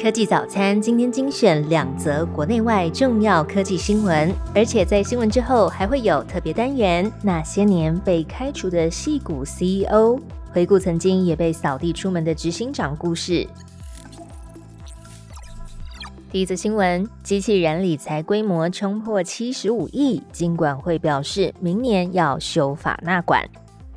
科技早餐今天精选两则国内外重要科技新闻，而且在新闻之后还会有特别单元——那些年被开除的戏骨 CEO，回顾曾经也被扫地出门的执行长故事。第一则新闻：机器人理财规模冲破七十五亿，金管会表示明年要修法纳管。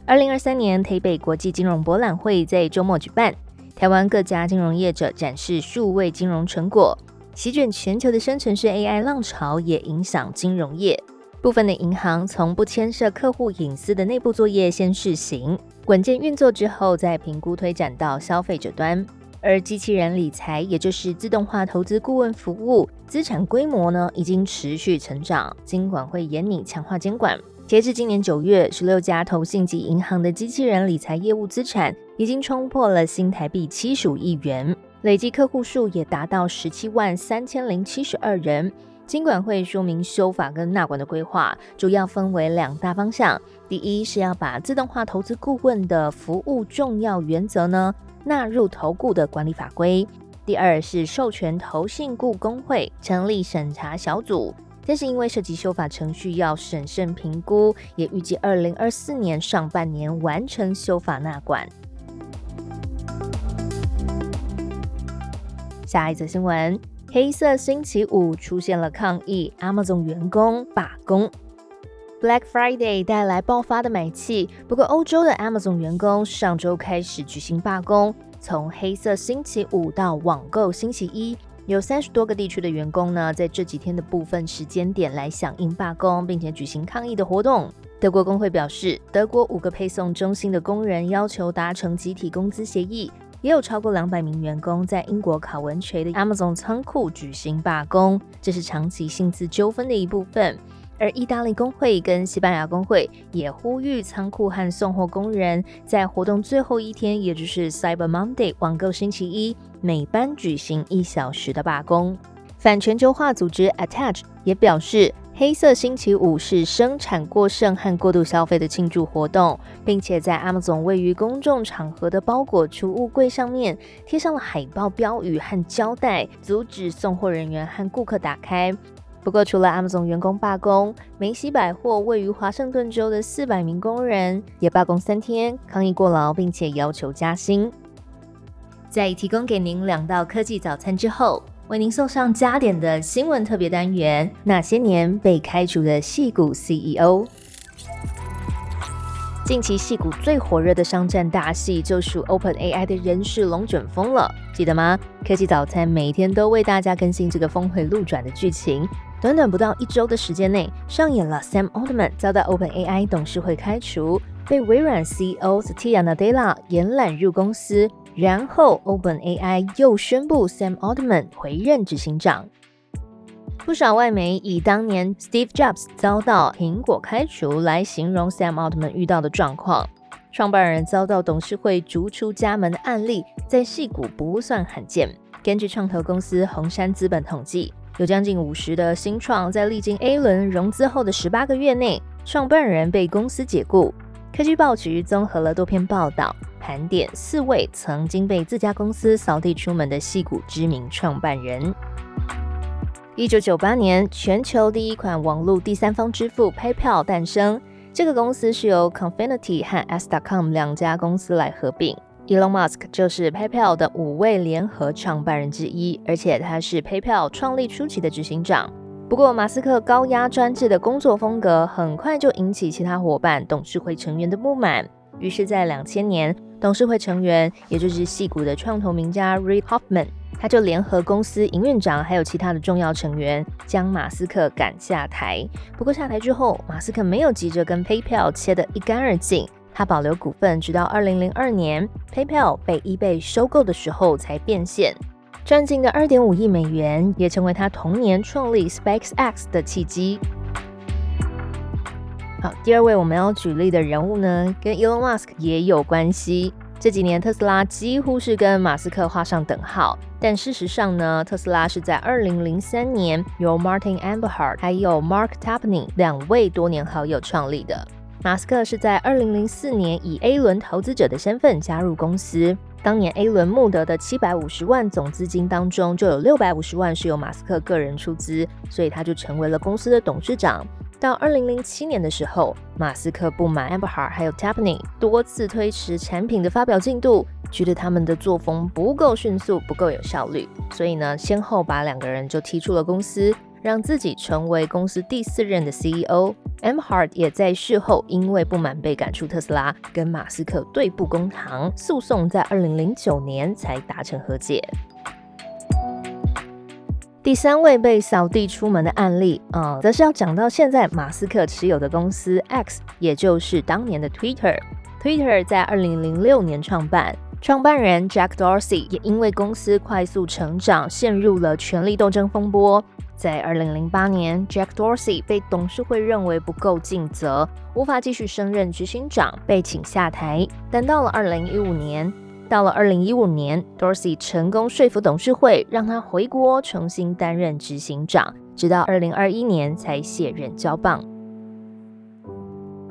二零二三年台北国际金融博览会在周末举办。台湾各家金融业者展示数位金融成果，席卷全球的生成式 AI 浪潮也影响金融业。部分的银行从不牵涉客户隐私的内部作业先试行，稳健运作之后再评估推展到消费者端。而机器人理财，也就是自动化投资顾问服务，资产规模呢已经持续成长，金管会严拟强化监管。截至今年九月，十六家投信及银行的机器人理财业务资产已经冲破了新台币七十五亿元，累计客户数也达到十七万三千零七十二人。金管会说明修法跟纳管的规划，主要分为两大方向：第一是要把自动化投资顾问的服务重要原则呢纳入投顾的管理法规；第二是授权投信顾工会成立审查小组。但是因为涉及修法程序，要审慎评估，也预计二零二四年上半年完成修法纳管。下一则新闻：黑色星期五出现了抗议，Amazon 员工罢工。Black Friday 带来爆发的买气，不过欧洲的 Amazon 员工上周开始举行罢工，从黑色星期五到网购星期一。有三十多个地区的员工呢，在这几天的部分时间点来响应罢工，并且举行抗议的活动。德国工会表示，德国五个配送中心的工人要求达成集体工资协议，也有超过两百名员工在英国考文垂的 Amazon 仓库举行罢工，这是长期薪资纠纷的一部分。而意大利工会跟西班牙工会也呼吁仓库和送货工人在活动最后一天，也就是 Cyber Monday 网购星期一，每班举行一小时的罢工。反全球化组织 Attach 也表示，黑色星期五是生产过剩和过度消费的庆祝活动，并且在 Amazon 位于公众场合的包裹储物柜上面贴上了海报标语和胶带，阻止送货人员和顾客打开。不过，除了 Amazon 员工罢工，梅西百货位于华盛顿州的四百名工人也罢工三天，抗议过劳，并且要求加薪。在提供给您两道科技早餐之后，为您送上加点的新闻特别单元：那些年被开除的戏骨 CEO。近期戏骨最火热的商战大戏，就属 Open AI 的人事龙卷风了，记得吗？科技早餐每天都为大家更新这个峰回路转的剧情。短短不到一周的时间内，上演了 Sam Altman 遭到 Open AI 董事会开除，被微软 CEO Satya Nadella 延揽入公司，然后 Open AI 又宣布 Sam Altman 回任执行长。不少外媒以当年 Steve Jobs 遭到苹果开除来形容 Sam Altman 遇到的状况。创办人遭到董事会逐出家门的案例，在戏股不算罕见。根据创投公司红杉资本统计，有将近五十的新创在历经 A 轮融资后的十八个月内，创办人被公司解雇。科技报局综合了多篇报道，盘点四位曾经被自家公司扫地出门的戏骨知名创办人。一九九八年，全球第一款网络第三方支付 PayPal 诞生。这个公司是由 Confinity 和 S.com 两家公司来合并。Elon Musk 就是 PayPal 的五位联合创办人之一，而且他是 PayPal 创立初期的执行长。不过，马斯克高压专制的工作风格很快就引起其他伙伴、董事会成员的不满。于是，在两千年，董事会成员，也就是戏骨的创投名家 Reid Hoffman。他就联合公司营运长还有其他的重要成员，将马斯克赶下台。不过下台之后，马斯克没有急着跟 PayPal 切得一干二净，他保留股份，直到二零零二年 PayPal 被 eBay 收购的时候才变现，赚进的二点五亿美元，也成为他同年创立 SpaceX 的契机。好，第二位我们要举例的人物呢，跟 Elon Musk 也有关系。这几年特斯拉几乎是跟马斯克画上等号，但事实上呢，特斯拉是在二零零三年由 Martin Amberhart 还有 Mark Tapney 两位多年好友创立的。马斯克是在二零零四年以 A 轮投资者的身份加入公司。当年 A 轮募得的七百五十万总资金当中，就有六百五十万是由马斯克个人出资，所以他就成为了公司的董事长。到二零零七年的时候，马斯克不满 Amber Heard 还有 Tapney 多次推迟产品的发表进度，觉得他们的作风不够迅速，不够有效率，所以呢，先后把两个人就踢出了公司，让自己成为公司第四任的 CEO，M. Heard 也在事后因为不满被赶出特斯拉，跟马斯克对簿公堂，诉讼在二零零九年才达成和解。第三位被扫地出门的案例啊，则是要讲到现在马斯克持有的公司 X，也就是当年的 Twitter。Twitter 在二零零六年创办，创办人 Jack Dorsey 也因为公司快速成长，陷入了权力斗争风波。在二零零八年，Jack Dorsey 被董事会认为不够尽责，无法继续升任执行长，被请下台。但到了二零一五年，到了二零一五年，Dorsey 成功说服董事会，让他回国重新担任执行长，直到二零二一年才卸任交棒。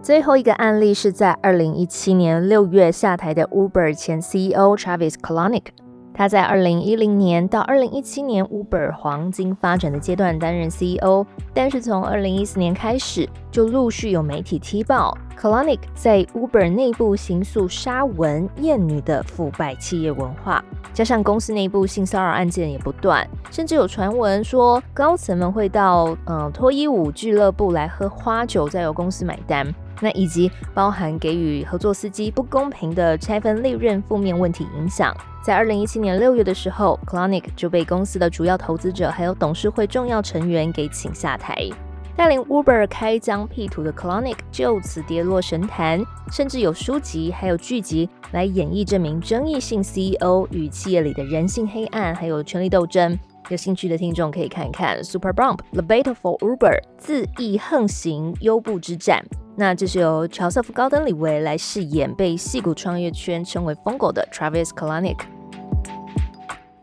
最后一个案例是在二零一七年六月下台的 Uber 前 CEO Travis Kalanick。他在二零一零年到二零一七年 Uber 黄金发展的阶段担任 CEO，但是从二零一四年开始，就陆续有媒体踢爆 Colonic 在 Uber 内部行诉沙文艳女的腐败企业文化，加上公司内部性骚扰案件也不断，甚至有传闻说高层们会到嗯脱衣舞俱乐部来喝花酒，再由公司买单。那以及包含给予合作司机不公平的拆分利润负面问题影响，在二零一七年六月的时候 c l o n i c 就被公司的主要投资者还有董事会重要成员给请下台，带领 Uber 开疆辟土的 c l o n i c 就此跌落神坛，甚至有书籍还有剧集来演绎这名争议性 CEO 与企业里的人性黑暗还有权力斗争。有兴趣的听众可以看看 Super Bump The Battle for Uber 自缢横行优步之战。那这是由乔瑟夫·高登·李维来饰演被戏骨创业圈称为“疯狗”的 Travis Kalanick。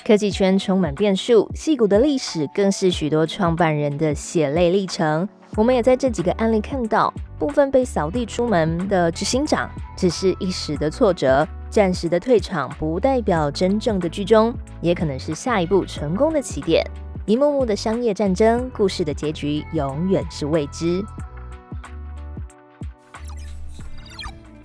科技圈充满变数，戏骨的历史更是许多创办人的血泪历程。我们也在这几个案例看到，部分被扫地出门的执行长只是一时的挫折，暂时的退场，不代表真正的剧终，也可能是下一步成功的起点。一幕幕的商业战争，故事的结局永远是未知。